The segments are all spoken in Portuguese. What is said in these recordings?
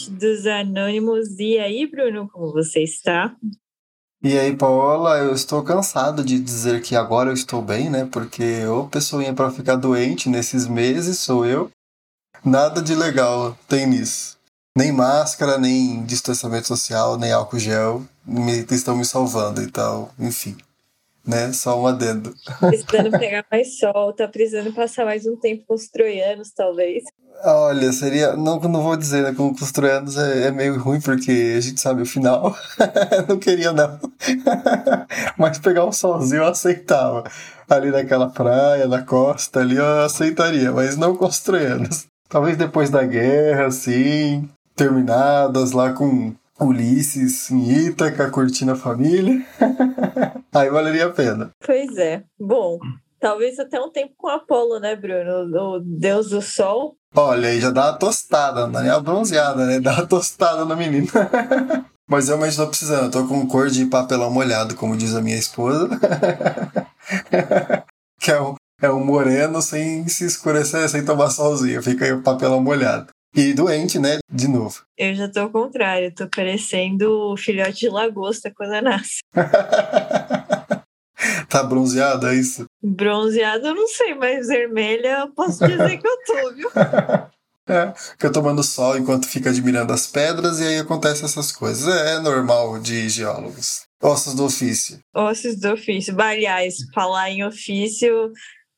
podcast dos Anônimos. E aí, Bruno, como você está? E aí, Paola, eu estou cansado de dizer que agora eu estou bem, né? Porque ou pessoinha para ficar doente nesses meses sou eu. Nada de legal tem nisso. Nem máscara, nem distanciamento social, nem álcool gel me, estão me salvando. Então, enfim, né? Só um adendo. Precisando pegar mais sol, tá precisando passar mais um tempo com os troianos, talvez. Olha, seria. Não, não vou dizer, né? Com, os troianos é, é, meio ruim, porque a gente sabe o final. não queria, não. Mas pegar um solzinho eu aceitava. Ali naquela praia, na costa, ali eu aceitaria, mas não com os troianos. Talvez depois da guerra, assim, terminadas lá com Ulisses em Ítaca, curtindo a família. Aí valeria a pena. Pois é. Bom, talvez até um tempo com Apolo, né, Bruno? O deus do sol. Olha, aí já dá uma tostada, não é nem a bronzeada, né? Dá uma tostada no menino. Mas eu realmente tô precisando, eu tô com cor de papelão molhado, como diz a minha esposa. que é um, é um moreno sem se escurecer, sem tomar solzinho. Fica aí o papelão molhado. E doente, né? De novo. Eu já tô ao contrário, tô parecendo o filhote de lagosta quando nasce. Tá bronzeada, é isso? Bronzeada eu não sei, mas vermelha eu posso dizer que eu tô, viu? É, fica tomando sol enquanto fica admirando as pedras e aí acontecem essas coisas. É, é normal de geólogos. Ossos do ofício. Ossos do ofício. Aliás, falar em ofício,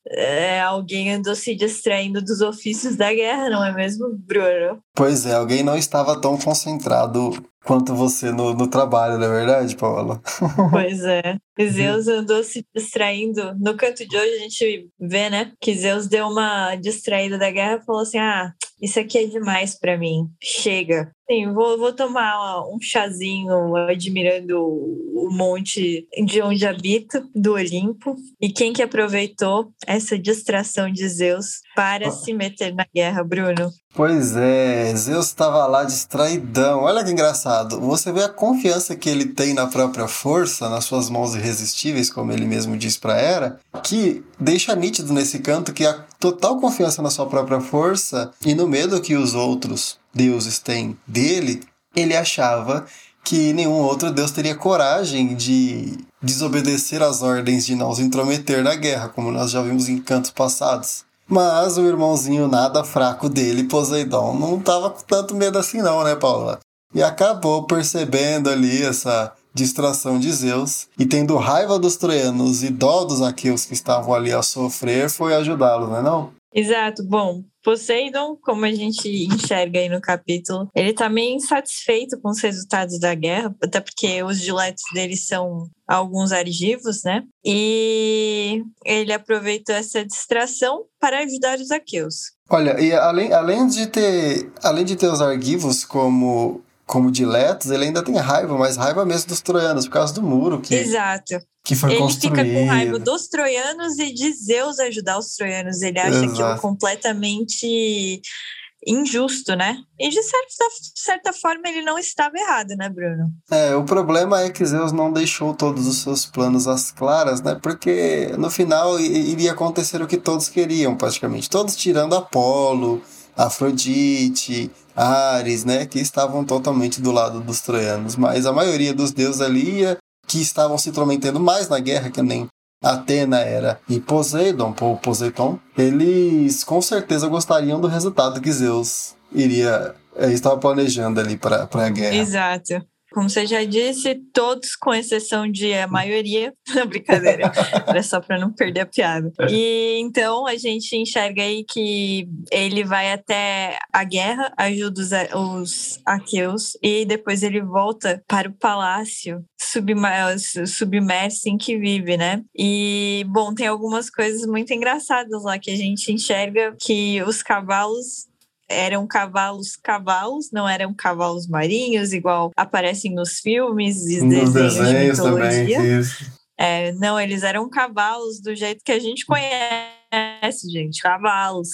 é, alguém andou se distraindo dos ofícios da guerra, não é mesmo, Bruno? Pois é, alguém não estava tão concentrado quanto você no, no trabalho, não é verdade, Paula? Pois é. Zeus andou se distraindo. No canto de hoje a gente vê, né, que Zeus deu uma distraída da guerra e falou assim: ah, isso aqui é demais para mim, chega. Sim, vou, vou tomar um chazinho admirando o monte de onde habito, do Olimpo. E quem que aproveitou essa distração de Zeus para ah. se meter na guerra, Bruno? Pois é, Zeus estava lá distraidão. Olha que engraçado. Você vê a confiança que ele tem na própria força, nas suas mãos irresistíveis, como ele mesmo diz para Hera, que deixa nítido nesse canto que a total confiança na sua própria força e no medo que os outros deuses têm dele, ele achava que nenhum outro deus teria coragem de desobedecer às ordens de não se intrometer na guerra, como nós já vimos em cantos passados. Mas o irmãozinho nada fraco dele, Poseidon, não tava com tanto medo assim não, né, Paula? E acabou percebendo ali essa distração de Zeus e tendo raiva dos troianos e dó dos aqueus que estavam ali a sofrer, foi ajudá-los, não é não? Exato. Bom, Poseidon, como a gente enxerga aí no capítulo, ele tá meio insatisfeito com os resultados da guerra, até porque os diletos dele são alguns argivos, né? E ele aproveitou essa distração para ajudar os aqueus. Olha, e além, além de ter além de ter os argivos como como diletos, ele ainda tem raiva, mas raiva mesmo dos troianos, por causa do muro que Exato. Que foi ele construído. fica com raiva dos troianos e de Zeus ajudar os troianos. Ele acha Exato. aquilo completamente injusto, né? E de certa, certa forma ele não estava errado, né, Bruno? É, o problema é que Zeus não deixou todos os seus planos às claras, né? Porque no final iria acontecer o que todos queriam, praticamente. Todos tirando Apolo, Afrodite, Ares, né? Que estavam totalmente do lado dos troianos. Mas a maioria dos deuses ali que estavam se intrometendo mais na guerra, que nem Atena era e Poseidon, ou Poseidon, eles com certeza gostariam do resultado que Zeus iria eh, estava planejando ali para a guerra. Exato. Como você já disse, todos, com exceção de a maioria, não brincadeira, era só para não perder a piada. E então a gente enxerga aí que ele vai até a guerra, ajuda os, os aqueus, e depois ele volta para o palácio submerso em que vive, né? E, bom, tem algumas coisas muito engraçadas lá que a gente enxerga que os cavalos eram cavalos cavalos, não eram cavalos marinhos, igual aparecem nos filmes e nos desenhos, desenhos de mitologia. Também, é, não, eles eram cavalos do jeito que a gente conhece, gente, cavalos.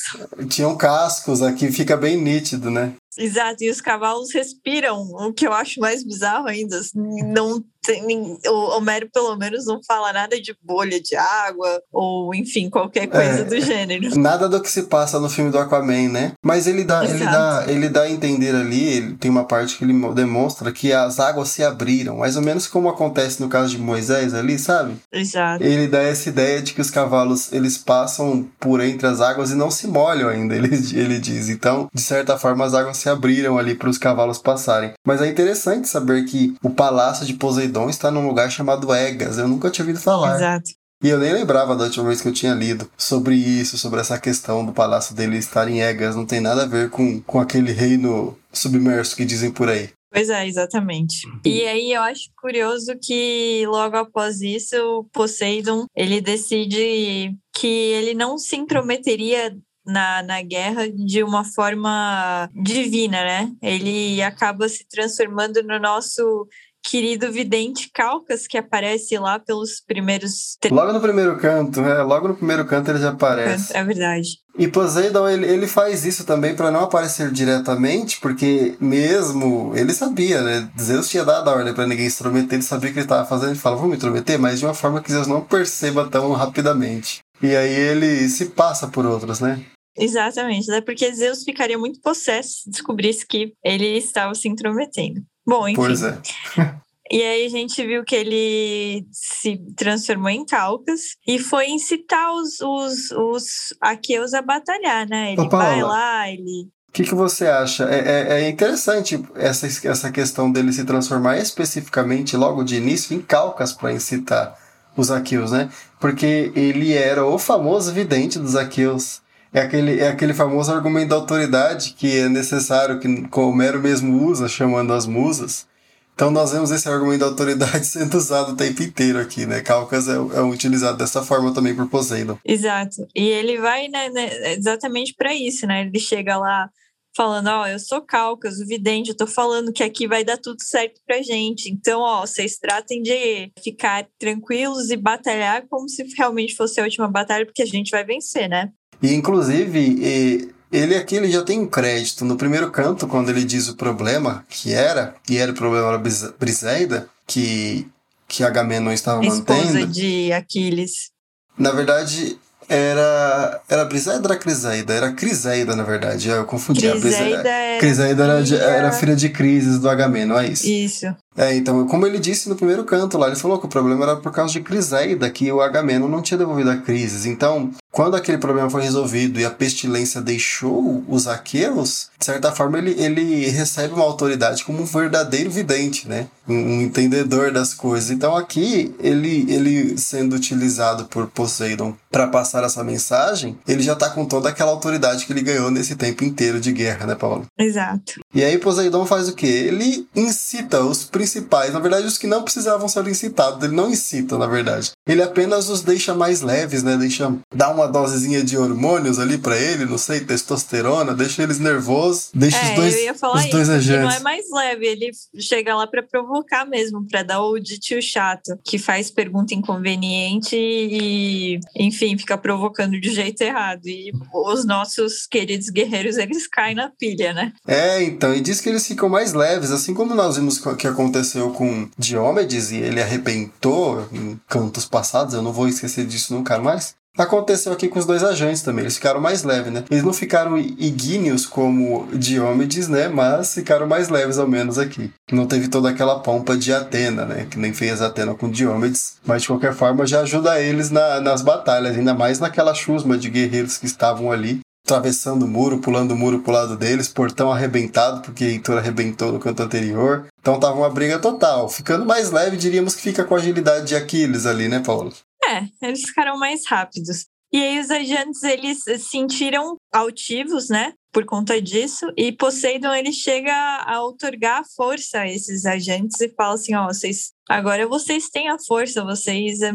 Tinham cascos, aqui fica bem nítido, né? Exato, e os cavalos respiram, o que eu acho mais bizarro ainda. Não tem, o Homero, pelo menos, não fala nada de bolha de água ou, enfim, qualquer coisa é, do gênero. Nada do que se passa no filme do Aquaman, né? Mas ele dá, ele dá, ele dá a entender ali, ele tem uma parte que ele demonstra que as águas se abriram, mais ou menos como acontece no caso de Moisés ali, sabe? Exato. Ele dá essa ideia de que os cavalos, eles passam por entre as águas e não se molham ainda, ele, ele diz. Então, de certa forma, as águas se abriram ali para os cavalos passarem. Mas é interessante saber que o palácio de Poseidon está num lugar chamado Egas. Eu nunca tinha ouvido falar. Exato. E eu nem lembrava da última vez que eu tinha lido sobre isso, sobre essa questão do palácio dele estar em Egas. Não tem nada a ver com, com aquele reino submerso que dizem por aí. Pois é, exatamente. E aí eu acho curioso que logo após isso, o Poseidon, ele decide que ele não se intrometeria na, na guerra de uma forma divina, né? Ele acaba se transformando no nosso querido vidente Calcas, que aparece lá pelos primeiros. Logo no primeiro canto, é. Logo no primeiro canto ele já aparece. É verdade. E Poseidon, ele, ele faz isso também para não aparecer diretamente, porque mesmo ele sabia, né? Zeus tinha dado a ordem para ninguém se intrometer, ele sabia o que ele estava fazendo, ele fala, vamos me intrometer, mas de uma forma que Zeus não perceba tão rapidamente. E aí ele se passa por outros, né? Exatamente, é porque Zeus ficaria muito possesso se descobrisse que ele estava se intrometendo. Bom, enfim. Pois é. E aí a gente viu que ele se transformou em Calcas e foi incitar os, os, os aqueus a batalhar, né? Ele Ô, vai lá, ele. O que, que você acha? É, é, é, interessante essa, essa questão dele se transformar especificamente logo de início em Calcas para incitar os aqueus, né? Porque ele era o famoso vidente dos aqueus. É aquele, é aquele famoso argumento da autoridade que é necessário, que Homero mesmo usa, chamando as musas. Então nós vemos esse argumento da autoridade sendo usado o tempo inteiro aqui, né? Calcas é, é utilizado dessa forma também por Poseidon. Exato. E ele vai né, né exatamente para isso, né? Ele chega lá falando, ó, oh, eu sou Calcas, o vidente, eu tô falando que aqui vai dar tudo certo pra gente. Então, ó, vocês tratem de ficar tranquilos e batalhar como se realmente fosse a última batalha, porque a gente vai vencer, né? E inclusive, ele aqui ele já tem um crédito. No primeiro canto, quando ele diz o problema que era, e era o problema da Briseida, que, que Agamenon estava Esposa mantendo. de Aquiles. Na verdade, era. Era Briseida ou era Criseida? Era Criseida, na verdade. Eu confundi. Criseida, a Criseida era, filha... era filha de Crises do Agamenon, é isso? Isso. É, então, como ele disse no primeiro canto lá, ele falou que o problema era por causa de Criseida, que o Agamenon não tinha devolvido a Crises. Então, quando aquele problema foi resolvido e a pestilência deixou os aqueus, de certa forma ele, ele recebe uma autoridade como um verdadeiro vidente, né? Um, entendedor das coisas. Então aqui, ele, ele sendo utilizado por Poseidon para passar essa mensagem, ele já está com toda aquela autoridade que ele ganhou nesse tempo inteiro de guerra, né, Paulo? Exato. E aí Poseidon faz o quê? Ele incita os principais, na verdade os que não precisavam ser incitados, ele não incita, na verdade. Ele apenas os deixa mais leves, né? Deixa dar uma dosezinha de hormônios ali para ele, não sei, testosterona, deixa eles nervosos, deixa é, os dois, eu ia falar os dois isso, agentes. Não é mais leve, ele chega lá para provocar mesmo, para dar o de tio chato, que faz pergunta inconveniente e, enfim, fica provocando de jeito errado. E os nossos queridos guerreiros, eles caem na pilha, né? É, então, e diz que eles ficam mais leves, assim como nós vimos que aconteceu com Diomedes e ele arrebentou em cantos passados, eu não vou esquecer disso nunca mais. Aconteceu aqui com os dois agentes também, eles ficaram mais leves, né? Eles não ficaram igníneos como Diomedes, né? Mas ficaram mais leves ao menos aqui. Não teve toda aquela pompa de Atena, né? Que nem fez Atena com Diomedes. Mas de qualquer forma já ajuda eles na, nas batalhas, ainda mais naquela chusma de guerreiros que estavam ali atravessando o muro, pulando o muro pro lado deles, portão arrebentado, porque Heitor arrebentou no canto anterior. Então tava uma briga total. Ficando mais leve, diríamos que fica com a agilidade de Aquiles ali, né, Paulo? É, eles ficaram mais rápidos. E aí os agentes, eles se sentiram altivos, né? Por conta disso. E Poseidon, ele chega a otorgar força a esses agentes e fala assim, ó, vocês Agora vocês têm a força, vocês. É,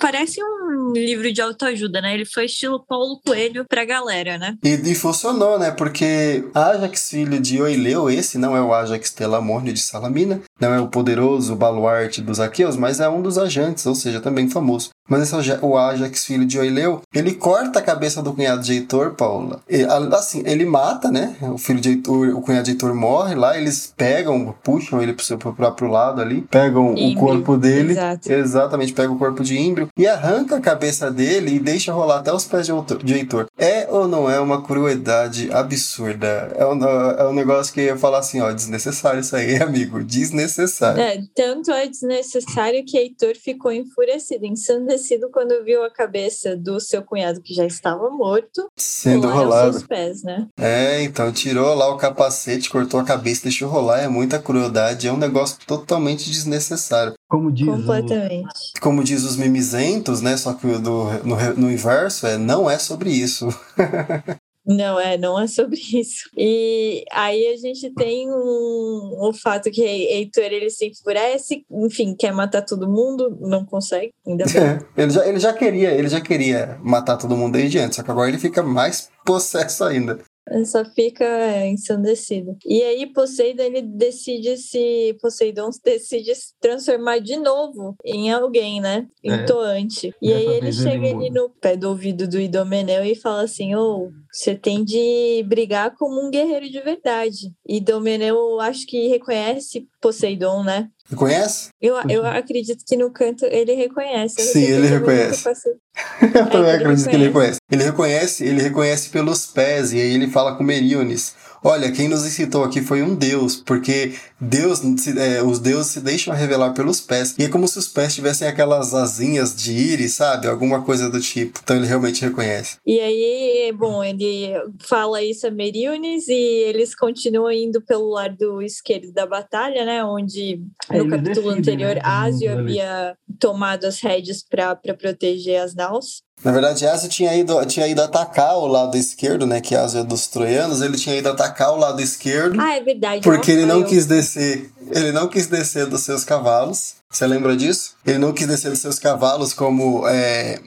parece um livro de autoajuda, né? Ele foi estilo Paulo Coelho pra galera, né? E, e funcionou, né? Porque Ajax, filho de Oileu, esse não é o Ajax Telamônio de Salamina, não é o poderoso baluarte dos Aqueus, mas é um dos agentes, ou seja, também famoso. Mas esse o Ajax, filho de Oileu, ele corta a cabeça do cunhado de Heitor, Paula. E, assim, ele mata, né? O filho de Heitor, o cunhado de Heitor morre lá, eles pegam, puxam ele pro, seu, próprio lado ali, pegam Ímbrio, o corpo dele, exato. exatamente, pegam o corpo de Ímbrio e arranca a cabeça dele e deixa rolar até os pés de Heitor. É ou não é uma crueldade absurda? É um, é um negócio que eu ia falar assim, ó, desnecessário isso aí, amigo, desnecessário. É, tanto é desnecessário que Heitor ficou enfurecido, ensandecido quando viu a cabeça do seu cunhado que já estava morto sendo rolado. Seus pés, né? É, então tirou lá o capacete, cortou a cabeça, deixou rolar. É muita crueldade, é um negócio totalmente desnecessário. Como diz Completamente. O, como diz os mimizentos, né? Só que do, no, no inverso é não é sobre isso. Não, é, não é sobre isso. E aí a gente tem um, o fato que Heitor ele se enfurece, enfim, quer matar todo mundo, não consegue, ainda bem. É, ele, já, ele já queria, ele já queria matar todo mundo desde antes, só que agora ele fica mais possesso ainda. Só fica é, ensandecido. E aí Poseidon ele decide se Poseidon decide se transformar de novo em alguém, né? Em é. Toante. E aí ele chega ali no pé do ouvido do Idomeneu e fala assim: "Ô, oh, você tem de brigar como um guerreiro de verdade". E Idomeneu acho que reconhece Poseidon, né? Reconhece? Eu, eu acredito que no canto ele reconhece. Sim, ele reconhece. eu também é, acredito que ele reconhece. Ele reconhece, ele reconhece pelos pés, e aí ele fala com Meríones. Olha, quem nos incitou aqui foi um deus, porque Deus, é, os deuses se deixam revelar pelos pés. E é como se os pés tivessem aquelas asinhas de íris, sabe? Alguma coisa do tipo. Então ele realmente reconhece. E aí, bom, ele fala isso a Meriones e eles continuam indo pelo lado esquerdo da batalha, né? Onde no capítulo anterior né? Asio havia tomado as rédeas para proteger as naus. Na verdade, Asio tinha ido, tinha ido atacar o lado esquerdo, né? Que Asio é dos troianos, ele tinha ido atacar o lado esquerdo. Ah, é verdade. Porque ele não quis descer. Ele não quis descer dos seus cavalos. Você lembra disso? Ele não quis descer dos seus cavalos como é,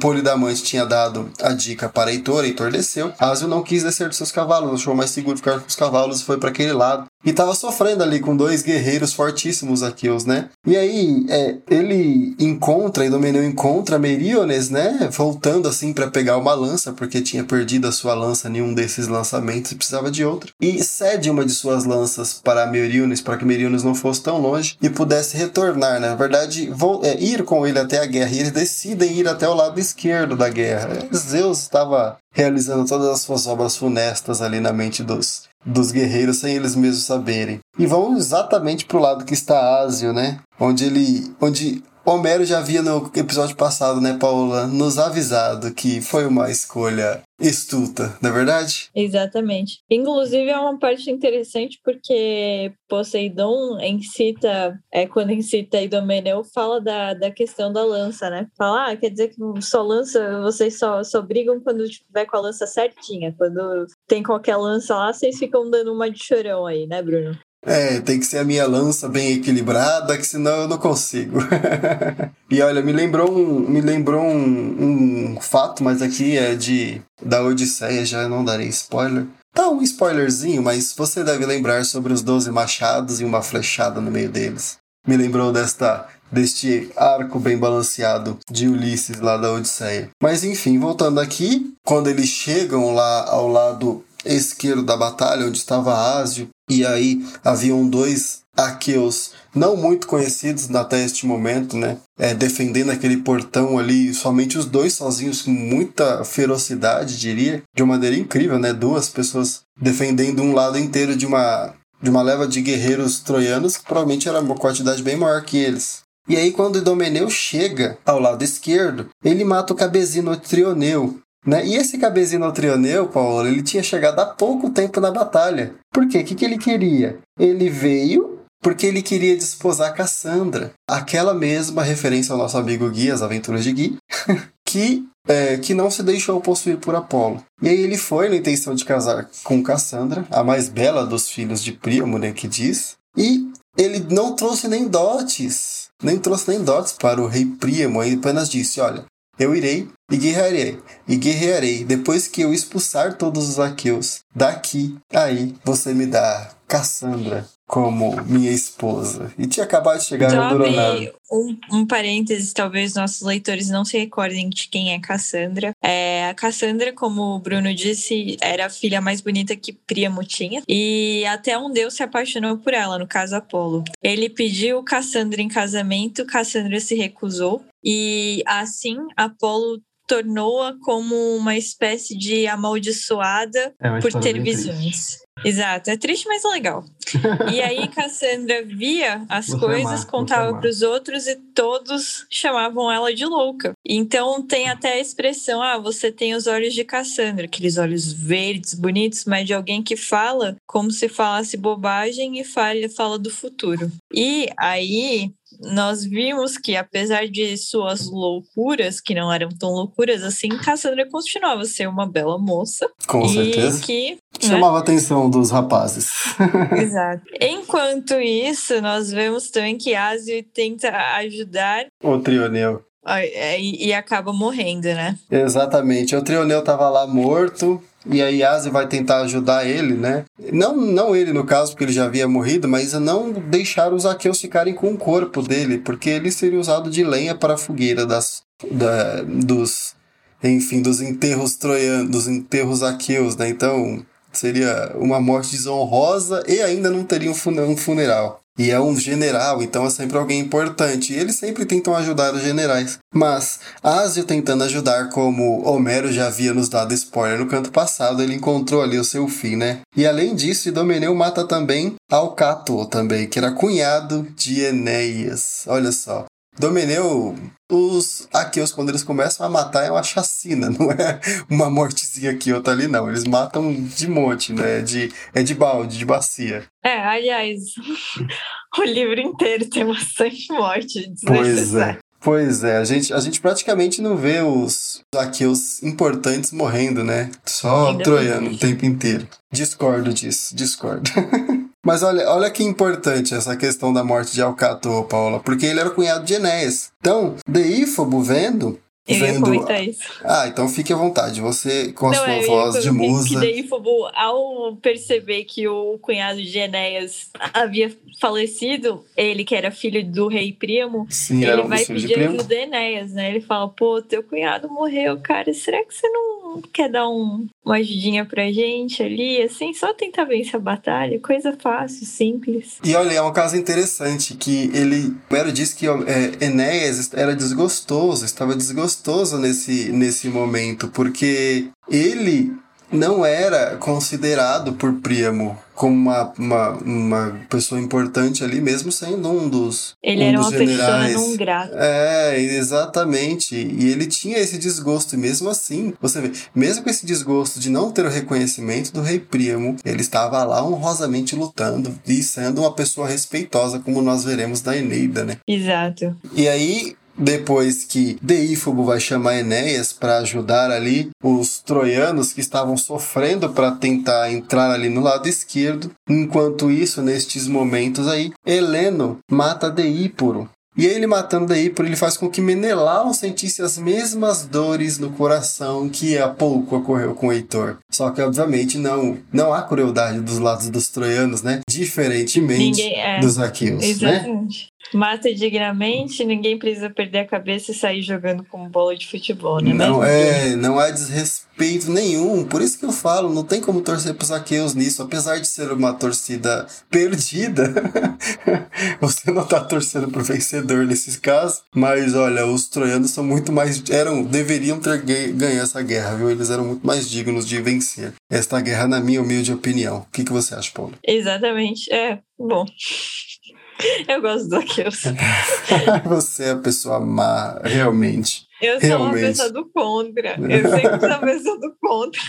Polidamante tinha dado a dica para Heitor, Heitor desceu. Asio não quis descer dos seus cavalos, achou mais seguro ficar com os cavalos e foi para aquele lado. E tava sofrendo ali com dois guerreiros fortíssimos aqueus, né? E aí, é, ele encontra, Idomeneu encontra Meriones, né? Voltando assim para pegar uma lança, porque tinha perdido a sua lança em um desses lançamentos e precisava de outra. E cede uma de suas lanças para Meriones, para que Meriones não fosse tão longe e pudesse retornar, né? Na verdade, vou, é, ir com ele até a guerra. E eles decidem ir até o lado esquerdo da guerra. Zeus estava realizando todas as suas obras funestas ali na mente dos, dos guerreiros sem eles mesmos saberem. E vão exatamente para o lado que está Asio, né? Onde ele, onde Homero já havia no episódio passado, né, Paula, nos avisado que foi uma escolha estuta, não é verdade? Exatamente. Inclusive é uma parte interessante porque Poseidon incita, é, quando incita Idomeneu, fala da, da questão da lança, né? Fala, ah, quer dizer que só lança, vocês só, só brigam quando tiver com a lança certinha. Quando tem qualquer lança lá, vocês ficam dando uma de chorão aí, né, Bruno? É, tem que ser a minha lança bem equilibrada, que senão eu não consigo. e olha, me lembrou um, me lembrou um, um fato, mas aqui é de da Odisseia, já não darei spoiler. Tá um spoilerzinho, mas você deve lembrar sobre os doze machados e uma flechada no meio deles. Me lembrou desta deste arco bem balanceado de Ulisses lá da Odisseia. Mas enfim, voltando aqui, quando eles chegam lá ao lado esquerdo da batalha, onde estava Ásio, e aí haviam dois aqueus não muito conhecidos até este momento, né? É, defendendo aquele portão ali, somente os dois sozinhos, com muita ferocidade, diria, de uma maneira incrível, né? Duas pessoas defendendo um lado inteiro de uma, de uma leva de guerreiros troianos, que provavelmente era uma quantidade bem maior que eles. E aí, quando Idomeneu chega ao lado esquerdo, ele mata o Cabezino Trioneu, né? E esse Cabezino Trioneu, Paulo, ele tinha chegado há pouco tempo na batalha. Por quê? O que, que ele queria? Ele veio porque ele queria desposar Cassandra, aquela mesma referência ao nosso amigo Gui, as aventuras de Gui, que, é, que não se deixou possuir por Apolo. E aí ele foi na intenção de casar com Cassandra, a mais bela dos filhos de Príamo, né, que diz, e ele não trouxe nem dotes, nem trouxe nem dotes para o rei Príamo, ele apenas disse, olha, eu irei e guerrearei, e guerrearei, depois que eu expulsar todos os aqueus daqui, aí você me dá Cassandra como minha esposa. E tinha acabado de chegar Só no Duronado. Um, um parênteses, talvez nossos leitores não se recordem de quem é Cassandra. É, a Cassandra, como o Bruno disse, era a filha mais bonita que Príamo tinha. E até um deus se apaixonou por ela, no caso Apolo. Ele pediu Cassandra em casamento, Cassandra se recusou. E assim, Apolo tornou-a como uma espécie de amaldiçoada É por ter visões. Exato, é triste, mas é legal. E aí Cassandra via as Você coisas, amar, contava para os outros e todos chamavam ela de louca. Então tem até a expressão: ah, você tem os olhos de Cassandra, aqueles olhos verdes, bonitos, mas de alguém que fala como se falasse bobagem e fala, fala do futuro. E aí nós vimos que, apesar de suas loucuras, que não eram tão loucuras assim, Cassandra continuava a ser uma bela moça. Com e certeza. que. né? Chamava a atenção dos rapazes. Exato. Enquanto isso, nós vemos também que Asio tenta ajudar o Trioneu. é, e, e acaba morrendo, né? Exatamente. O Trioneu tava lá morto. E aí Asi vai tentar ajudar ele, né? Não, não ele no caso, porque ele já havia morrido, mas não deixar os aqueus ficarem com o corpo dele, porque ele seria usado de lenha para a fogueira das, da, dos, enfim, dos enterros troianos, dos enterros aqueus, né? Então seria uma morte desonrosa e ainda não teria um funeral. E é um general, então é sempre alguém importante. E eles sempre tentam ajudar os generais. Mas Asio tentando ajudar, como Homero já havia nos dado spoiler no canto passado, ele encontrou ali o seu fim, né? E além disso, Idomeneu mata também Alcato, também, que era cunhado de Enéas. Olha só. Domeneu, os aqueus, quando eles começam a matar, é uma chacina, não é uma mortezinha aqui, outra ali, não. Eles matam de monte, né? De, é de balde, de bacia. É, aliás, o livro inteiro tem bastante morte Pois é. Pois é, a gente, a gente praticamente não vê os aqueus importantes morrendo, né? Só Ainda troiano bem. o tempo inteiro. Discordo disso, discordo. Mas olha, olha que importante essa questão da morte de Alcato, Paula, porque ele era cunhado de Enéas. Então, Deífobo vendo, Eu ia vendo... comentar isso. Ah, então fique à vontade, você com a Não, sua voz de que- Que musa... daí, Fobo, ao perceber que o cunhado de Enéas havia falecido, ele que era filho do rei Príamo, Sim, ele vai de pedir primo. ajuda a Enéas, né? Ele fala, pô, teu cunhado morreu, cara, será que você não quer dar um, uma ajudinha pra gente ali? Assim, só tentar vencer a batalha, coisa fácil, simples. E olha, é um caso interessante que ele. Homero disse que é, Enéas era desgostoso, estava desgostoso nesse, nesse momento, porque ele não era considerado por Príamo como uma, uma, uma pessoa importante ali, mesmo sendo um dos. Ele um era dos uma pessoa generais. não grata. É, exatamente. E ele tinha esse desgosto, e mesmo assim, você vê, mesmo com esse desgosto de não ter o reconhecimento do rei Príamo, ele estava lá honrosamente lutando e sendo uma pessoa respeitosa, como nós veremos da Eneida, né? Exato. E aí, depois que Deífobo vai chamar Enéas para ajudar ali os troianos que estavam sofrendo para tentar entrar ali no lado esquerdo, enquanto isso, nestes momentos aí, Heleno mata Deíporo. E ele matando Deíporo, ele faz com que Menelau sentisse as mesmas dores no coração que há pouco ocorreu com Heitor. Só que, obviamente, não, não há crueldade dos lados dos troianos, né? Diferentemente Ninguém é. dos aqueus, né? Mata dignamente, ninguém precisa perder a cabeça e sair jogando como bola de futebol, né? Não é, não há desrespeito nenhum. Por isso que eu falo, não tem como torcer pros aqueus nisso, apesar de ser uma torcida perdida. você não tá torcendo pro vencedor nesses casos, mas olha, os troianos são muito mais eram, deveriam ter ganho essa guerra, viu? Eles eram muito mais dignos de vencer esta guerra na minha humilde opinião. O que que você acha, Paulo? Exatamente. É, bom. Eu gosto do Aqueus. você é a pessoa má, realmente. Eu sou uma Realmente. pessoa do contra. Eu sempre sou uma pessoa do contra.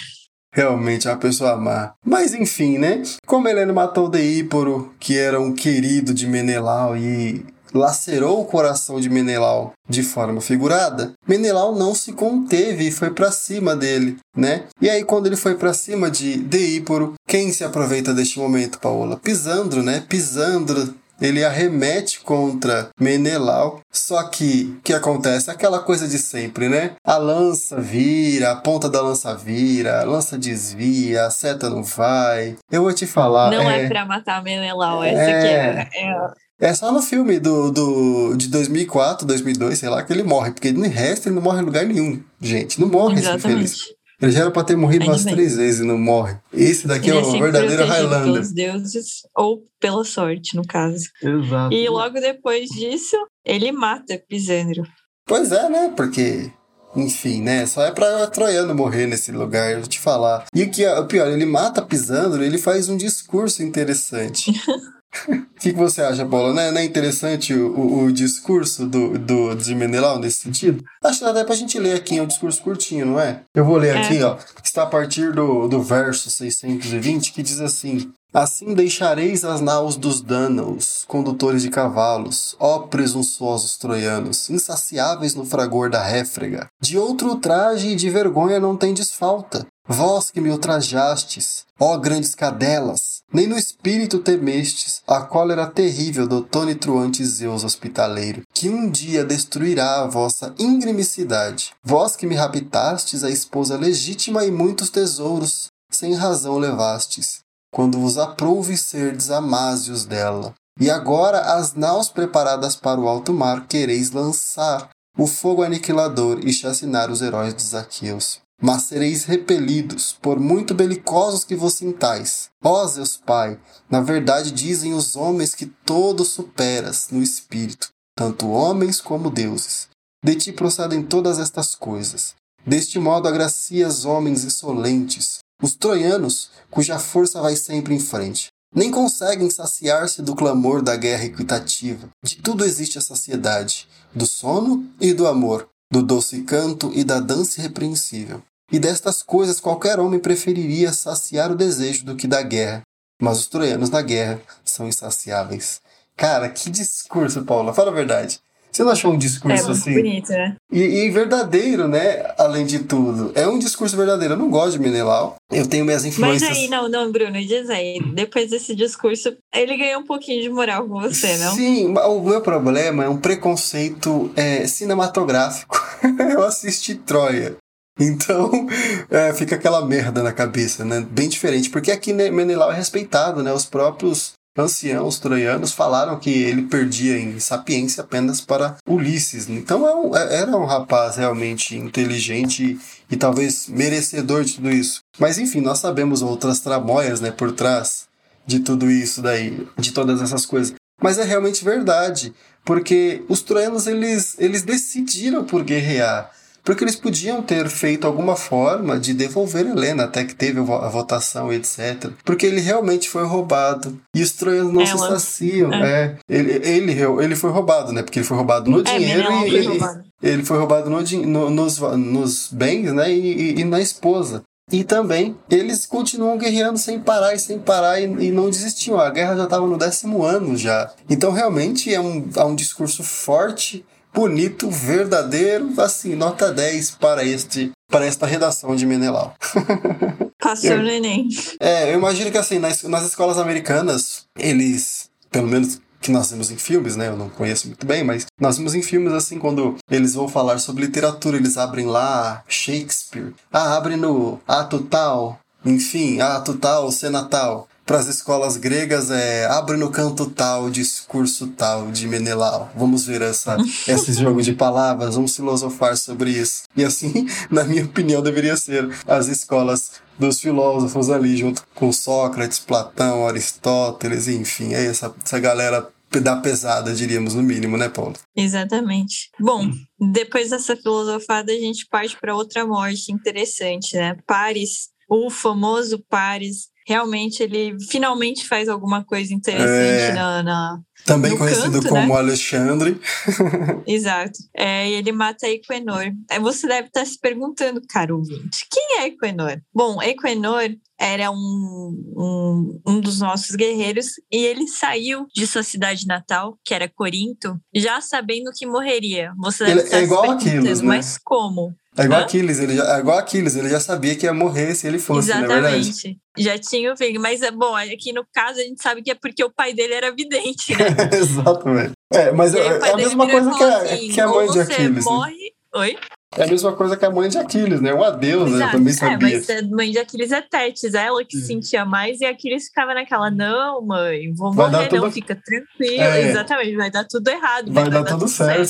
Realmente é uma pessoa má. Mas enfim, né? Como Helena matou Deíporo, que era um querido de Menelau e lacerou o coração de Menelau de forma figurada, Menelau não se conteve e foi pra cima dele, né? E aí quando ele foi pra cima de Deíporo, quem se aproveita deste momento, Paola? Pisandro, né? Pisandro ele arremete contra Menelau. Só que o que acontece? Aquela coisa de sempre, né? A lança vira, a ponta da lança vira, a lança desvia, a seta não vai. Eu vou te falar. Não é, é pra matar Menelau, essa é... aqui é, é... É só no filme do, do, de 2004, 2002, sei lá, que ele morre. Porque no resto ele não morre em lugar nenhum. Gente, não morre Exatamente. feliz. Ele já era pra ter morrido umas três vezes e não morre. Esse daqui ele é o verdadeiro Highlander. pelos deuses, ou pela sorte, no caso. Exato. E logo depois disso, ele mata Pisandro. Pois é, né? Porque enfim, né? Só é pra Troiano morrer nesse lugar, eu vou te falar. E o que é o pior, ele mata Pisandro, ele faz um discurso interessante. O que, que, você acha, Paula? Não é, não é interessante o, o, o, discurso do, do, de Menelau nesse sentido? Acho que dá até pra gente ler aqui, é um discurso curtinho, não é? Eu vou ler é. aqui, ó. Está a partir do, do verso 620, que diz assim: Assim deixareis as naus dos Dânaos, condutores de cavalos, ó presunçosos troianos, insaciáveis no fragor da réfrega. De outro traje e de vergonha não tendes falta. Vós que me ultrajastes, ó grandes cadelas, nem no espírito temestes a cólera terrível do tonitruante Zeus hospitaleiro, que um dia destruirá a vossa ingrimicidade. Vós que me raptastes a esposa legítima e muitos tesouros, sem razão levastes quando vos aprouve serdes amásios dela. E agora as naus preparadas para o alto mar quereis lançar o fogo aniquilador e chacinar os heróis dos aqueus. Mas sereis repelidos, por muito belicosos que vos sintais. Ó Zeus Pai, na verdade dizem os homens que todo superas no espírito, tanto homens como deuses. De ti procedem todas estas coisas. Deste modo agracias homens insolentes, os troianos, cuja força vai sempre em frente, nem conseguem saciar-se do clamor da guerra equitativa. De tudo existe a saciedade, do sono e do amor, do doce canto e da dança irrepreensível. E destas coisas qualquer homem preferiria saciar o desejo do que da guerra. Mas os troianos na guerra são insaciáveis. Cara, que discurso, Paula. Fala a verdade. Você não achou um discurso é, assim? bonito, né? E, e, verdadeiro, né? Além de tudo. É um discurso verdadeiro. Eu não gosto de Menelau. Eu tenho minhas influências. Mas aí, não, não, Bruno, diz aí. Depois desse discurso, ele ganhou um pouquinho de moral com você, não? Sim, o meu problema é um preconceito é, cinematográfico. eu assisti Troia. Então, é, fica aquela merda na cabeça, né? Bem diferente. Porque aqui Menelau é respeitado, né? Os próprios anciãos troianos falaram que ele perdia em sapiência apenas para Ulisses. Então é um, é, era um rapaz realmente inteligente e, e talvez merecedor de tudo isso. Mas enfim, nós sabemos outras tramóias né, por trás de tudo isso daí, de todas essas coisas. Mas é realmente verdade, porque os troianos eles, eles decidiram por guerrear. Porque eles podiam ter feito alguma forma de devolver Helena, até que teve a votação, etc. Porque ele realmente foi roubado. E os troianos não Ela. se saciam. É. é. Ele, ele, ele foi roubado, né? Porque ele foi roubado no é, dinheiro e ele, ele foi roubado no, no, nos, nos bens, né? E, e, e, na esposa. E também eles continuam guerreando sem parar e sem parar e, e não desistiam. A guerra já estava no décimo ano já. Então realmente é um, é um discurso forte bonito, verdadeiro, assim, nota 10 para este para esta redação de Menelau. Passou no Enem. É, eu imagino que assim, nas, nas escolas americanas, eles, pelo menos que nós vemos em filmes, né? Eu não conheço muito bem, mas nós vemos em filmes assim, quando eles vão falar sobre literatura, eles abrem lá Shakespeare. Ah, abre no ato tal, enfim, ato tal, cena tal para as escolas gregas é abre no canto tal, discurso tal de Menelau. Vamos ver essa, esse jogo de palavras, vamos filosofar sobre isso. E assim, na minha opinião, deveria ser as escolas dos filósofos ali, junto com Sócrates, Platão, Aristóteles, enfim, é essa, essa galera da pesada, diríamos, no mínimo, né, Paulo? Exatamente. Bom, depois dessa filosofada, a gente parte para outra morte interessante, né? Paris, o famoso Paris realmente ele finalmente faz alguma coisa interessante é... na, na também conhecido canto, como né? Alexandre. Exato. É, ele mata Equenor. É, você deve estar se perguntando, caro ouvinte, quem é Equenor? Bom, Equenor era um, um, um dos nossos guerreiros e ele saiu de sua cidade natal, que era Corinto, já sabendo que morreria. Você deve ele estar é igual se perguntando, Aquiles, né? mas como? É igual Hã? Aquiles, ele já, é igual Aquiles, ele já sabia que ia morrer se ele fosse, Exatamente. Já tinha o feeling, mas é bom, aqui no caso a gente sabe que é porque o pai dele era vidente, né? Exatamente. É, mas é, é a mesma coisa que a, assim, que a mãe de Aquiles. Você morre. Né? Oi? É a mesma coisa que a mãe de Aquiles, né? Um adeus, né? Eu também sabia. É, mas a mãe de Aquiles é Tétis, ela que se sentia mais, e Aquiles ficava naquela, não, mãe, vou vai morrer, não, tudo... fica tranquilo. É. Exatamente, vai dar tudo errado. Vai, vai dar, dar, tudo, tudo certo.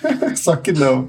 certo. Só que não.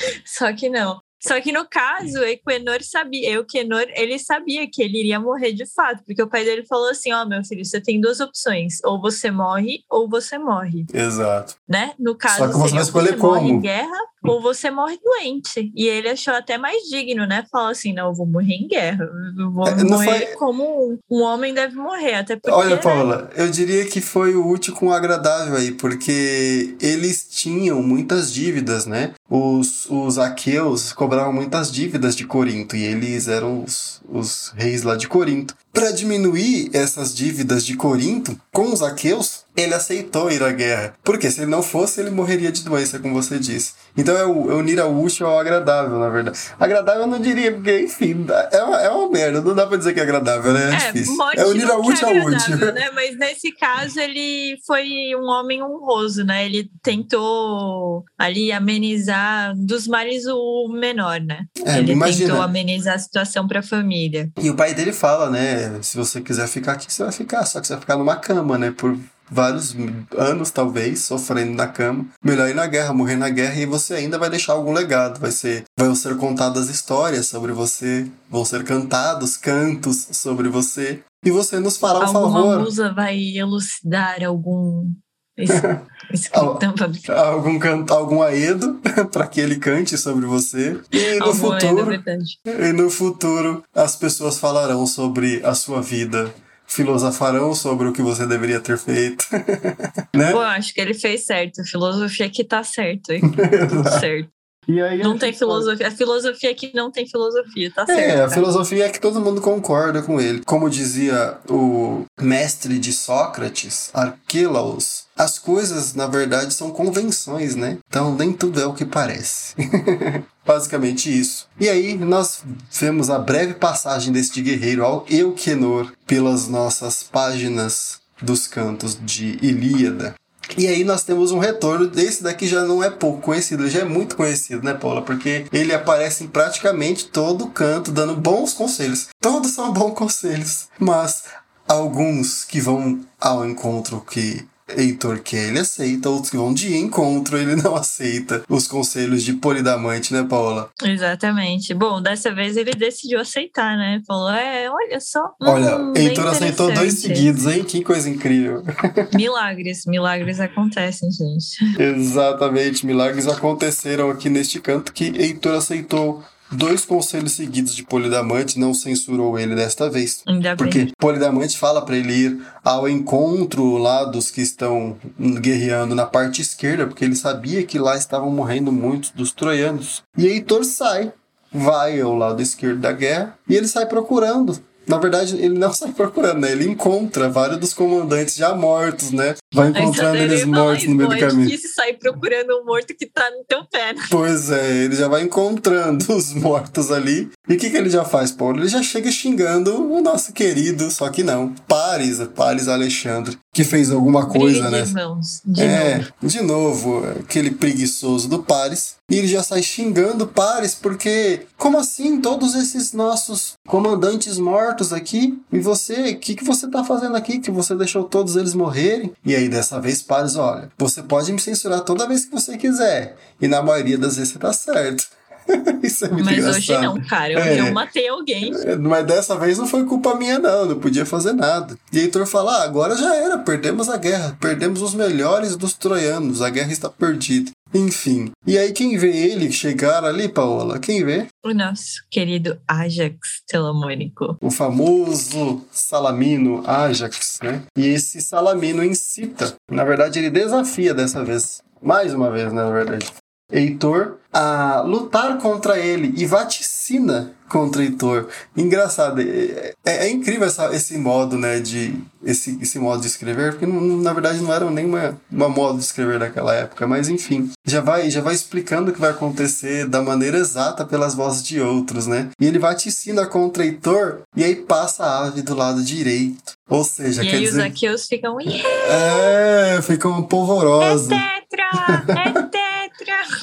Só que não. Só que no caso, Equenor sabia, Euquenor, ele sabia que ele iria morrer de fato, porque o pai dele falou assim: Ó, oh, meu filho, você tem duas opções, ou você morre, ou você morre. Exato. Né? No caso, Só que você vai escolher você como? morre em guerra, ou você morre doente. E ele achou até mais digno, né? Falar assim: não, eu vou morrer em guerra. Eu vou é, morrer foi... como um, um, homem deve morrer. Até porque, Olha? Paula, eu diria que foi o útil com o agradável aí, porque eles tinham muitas dívidas, né? Os, os aqueus cobravam muitas dívidas de Corinto e eles eram os, os reis lá de Corinto. Para diminuir essas dívidas de Corinto com os aqueus, ele aceitou ir à guerra. Porque se ele não fosse, ele morreria de doença, como você disse. Então é, o, é unir ao útil ao agradável, na verdade. Agradável eu não diria, porque, enfim, é uma, é uma merda. Não dá pra dizer que é agradável, né? É, é difícil. É unir ao útil ao útil. Né? Mas nesse caso, ele foi um homem honroso, né? Ele tentou ali amenizar dos males o menor, né? É, ele imagina. tentou amenizar a situação pra família. E o pai dele fala, né? Se você quiser ficar aqui, você vai ficar. Só que você vai ficar numa cama, né? Por vários anos, talvez, sofrendo na cama. Melhor ir na guerra, morrer na guerra e você ainda vai deixar algum legado. Vai ser, vão ser contadas histórias sobre você, vão ser cantados cantos sobre você. E você nos fará um Alguma favor. Alguma musa vai elucidar algum algum canto, algum aedo para que ele cante sobre você. E no futuro, aedo, é e no futuro as pessoas falarão sobre a sua vida filosofarão sobre o que você deveria ter feito. né? Pô, acho que ele fez certo. Filosofia que tá certo. certo. E aí não tem filosofia. A filosofia que não tem filosofia, tá é, certo. É, a filosofia é que todo mundo concorda com ele. Como dizia o mestre de Sócrates, Arquelaus, as coisas, na verdade, são convenções, né? Então nem tudo é o que parece. Basicamente isso. E aí nós vemos a breve passagem deste guerreiro ao Euquenor pelas nossas páginas dos cantos de Ilíada. E aí nós temos um retorno desse daqui já não é pouco conhecido, já é muito conhecido, né, Paula? Porque ele aparece em praticamente todo canto dando bons conselhos. Todos são bons conselhos, mas alguns que vão ao encontro que Heitor quer, ele aceita, outros que vão de encontro, ele não aceita os conselhos de Polidamante, né, Paula? Exatamente. Bom, dessa vez ele decidiu aceitar, né? Falou: é, olha só. Olha, hum, Heitor aceitou dois seguidos, hein? Que coisa incrível. Milagres, milagres acontecem, gente. Exatamente, milagres aconteceram aqui neste canto que Heitor aceitou dois conselhos seguidos de Polidamante não censurou ele desta vez. Ainda porque bem. Polidamante fala para ele ir ao encontro lá dos que estão guerreando na parte esquerda, porque ele sabia que lá estavam morrendo muitos dos troianos. E Heitor sai, vai ao lado esquerdo da guerra e ele sai procurando na verdade, ele não sai procurando, né? Ele encontra vários dos comandantes já mortos, né? Vai encontrando eles mortos no meio do caminho. É difícil sair procurando um morto que tá no teu pé. Né? Pois é, ele já vai encontrando os mortos ali. E o que, que ele já faz, Paulo? Ele já chega xingando o nosso querido, só que não, Paris, Paris Alexandre, que fez alguma coisa, né? De, irmãos, de é, novo. de novo, aquele preguiçoso do Paris. E ele já sai xingando Paris, porque como assim todos esses nossos comandantes mortos aqui? E você, o que, que você tá fazendo aqui? Que você deixou todos eles morrerem? E aí, dessa vez, Paris, olha, você pode me censurar toda vez que você quiser. E na maioria das vezes você tá certo. Isso é muito Mas engraçado. hoje não, cara. Hoje é. eu matei alguém. Mas dessa vez não foi culpa minha, não. Não podia fazer nada. E Heitor fala: ah, agora já era. Perdemos a guerra. Perdemos os melhores dos troianos. A guerra está perdida. Enfim. E aí, quem vê ele chegar ali, Paola? Quem vê? O nosso querido Ajax Telamônico. O famoso Salamino Ajax, né? E esse Salamino incita. Na verdade, ele desafia dessa vez. Mais uma vez, né, na verdade Heitor a lutar contra ele e vaticina contra Heitor. Engraçado, é, é, é incrível essa, esse modo, né, de esse, esse modo de escrever, porque não, na verdade não era nem uma, uma modo de escrever naquela época, mas enfim, já vai já vai explicando o que vai acontecer da maneira exata pelas vozes de outros, né? E ele vaticina contra Heitor e aí passa a ave do lado direito. Ou seja, e quer aí dizer... os Aqueus ficam. É, ficam polvorosos. É tetra! É tetra!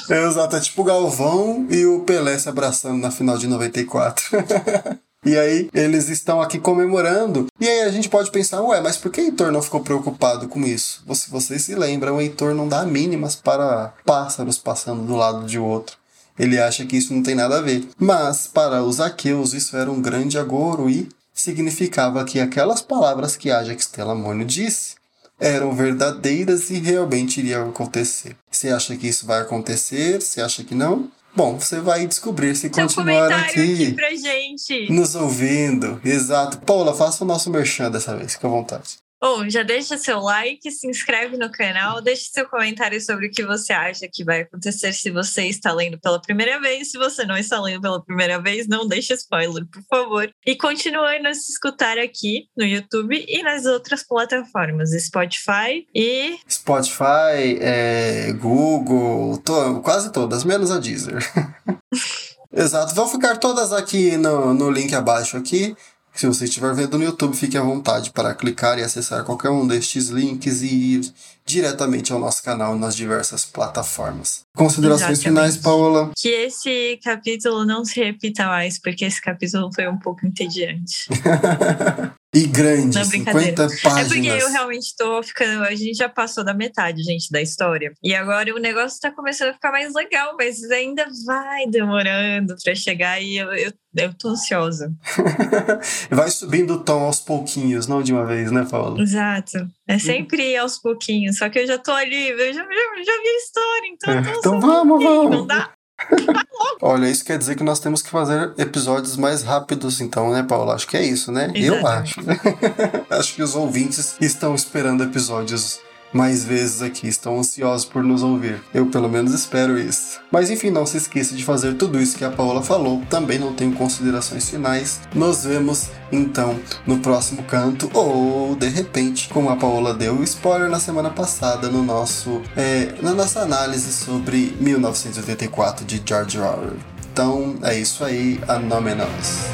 É, exato, é tipo o Galvão e o Pelé se abraçando na final de 94. E aí eles estão aqui comemorando. E aí a gente pode pensar, ué, mas por que Heitor não ficou preocupado com isso? Se vocês se lembram, o Heitor não dá mínimas para pássaros passando do lado de outro. Ele acha que isso não tem nada a ver. Mas para os aqueus isso era um grande agouro e significava que aquelas palavras que Ajax Telamônio disse eram verdadeiras e realmente iriam acontecer. Você acha que isso vai acontecer? Você acha que não? Bom, você vai descobrir se Seu continuar aqui, aqui pra gente. nos ouvindo. Exato. Paula, faça o nosso merchan dessa vez, fica à vontade. Bom, já deixa seu like, se inscreve no canal, deixe seu comentário sobre o que você acha que vai acontecer se você está lendo pela primeira vez. Se você não está lendo pela primeira vez, não deixe spoiler, por favor. E continue a nos escutar aqui no YouTube e nas outras plataformas, Spotify e Spotify, é, Google, to- quase todas, menos a Deezer. Exato. Vão ficar todas aqui no, no link abaixo aqui. Se você estiver vendo no YouTube, fique à vontade para clicar e acessar qualquer um destes links e ir diretamente ao nosso canal nas diversas plataformas. Considerações finais, Paola? que esse capítulo não se repita mais, porque esse capítulo foi um pouco entediante. e grande, Não, brincadeira. 50 É páginas. porque eu realmente tô ficando. A gente já passou da metade, gente, da história. E agora o negócio tá começando a ficar mais legal, mas ainda vai demorando pra chegar e eu, eu, eu tô ansiosa. Vai subindo o tom aos pouquinhos, não de uma vez, né, Paola? Exato. É sempre aos pouquinhos. Só que eu já tô ali, eu já, já, já vi a história, então eu tô Então vamos, vamos. Não dá. Olha, isso quer dizer que nós temos que fazer episódios mais rápidos, então, né, Paula? Acho que é isso, né? Eu Exatamente. acho. acho que os ouvintes estão esperando episódios mais vezes aqui, estão ansiosos por nos ouvir. Eu, pelo menos, espero isso. Mas, enfim, não se esqueça de fazer tudo isso que a Paola falou. Também não tenho considerações finais. Nos vemos, então, no próximo canto, ou, de repente, como a Paola deu spoiler na semana passada, no nosso, é, na nossa análise sobre 1984 de George Orwell. Então, é isso aí. A é nós.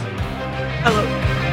Falou.